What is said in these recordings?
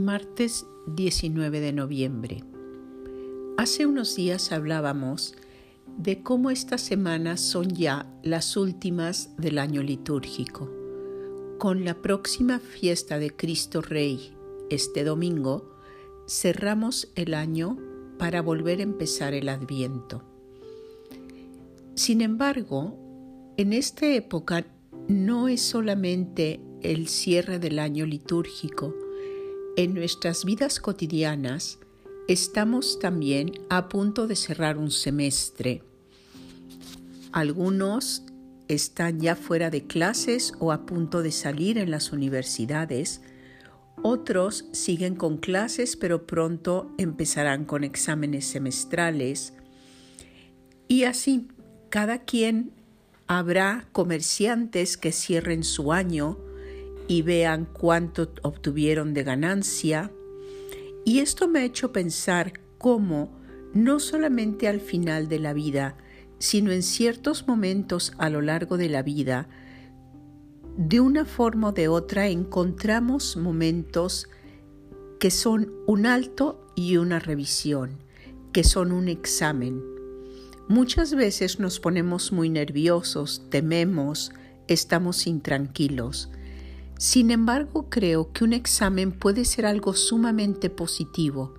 Martes 19 de noviembre. Hace unos días hablábamos de cómo estas semanas son ya las últimas del año litúrgico. Con la próxima fiesta de Cristo Rey, este domingo, cerramos el año para volver a empezar el adviento. Sin embargo, en esta época no es solamente el cierre del año litúrgico, en nuestras vidas cotidianas estamos también a punto de cerrar un semestre. Algunos están ya fuera de clases o a punto de salir en las universidades. Otros siguen con clases pero pronto empezarán con exámenes semestrales. Y así, cada quien habrá comerciantes que cierren su año y vean cuánto obtuvieron de ganancia. Y esto me ha hecho pensar cómo, no solamente al final de la vida, sino en ciertos momentos a lo largo de la vida, de una forma o de otra encontramos momentos que son un alto y una revisión, que son un examen. Muchas veces nos ponemos muy nerviosos, tememos, estamos intranquilos. Sin embargo, creo que un examen puede ser algo sumamente positivo.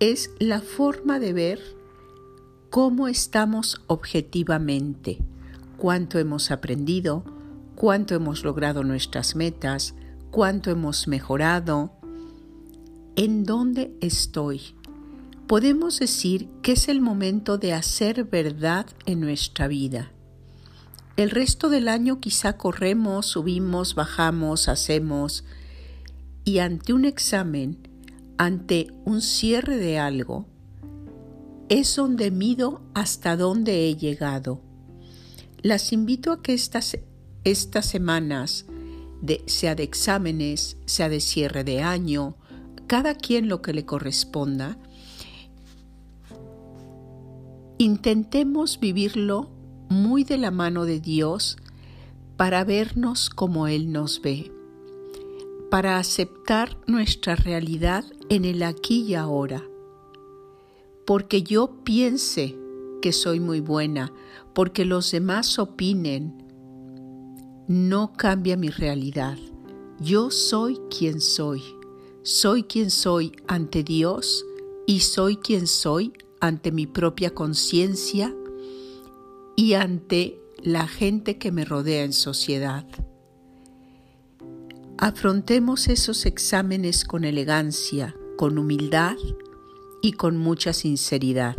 Es la forma de ver cómo estamos objetivamente, cuánto hemos aprendido, cuánto hemos logrado nuestras metas, cuánto hemos mejorado, en dónde estoy. Podemos decir que es el momento de hacer verdad en nuestra vida. El resto del año quizá corremos, subimos, bajamos, hacemos y ante un examen, ante un cierre de algo, es donde mido hasta dónde he llegado. Las invito a que estas, estas semanas, sea de exámenes, sea de cierre de año, cada quien lo que le corresponda, intentemos vivirlo muy de la mano de Dios para vernos como Él nos ve, para aceptar nuestra realidad en el aquí y ahora. Porque yo piense que soy muy buena, porque los demás opinen, no cambia mi realidad. Yo soy quien soy. Soy quien soy ante Dios y soy quien soy ante mi propia conciencia y ante la gente que me rodea en sociedad. Afrontemos esos exámenes con elegancia, con humildad y con mucha sinceridad.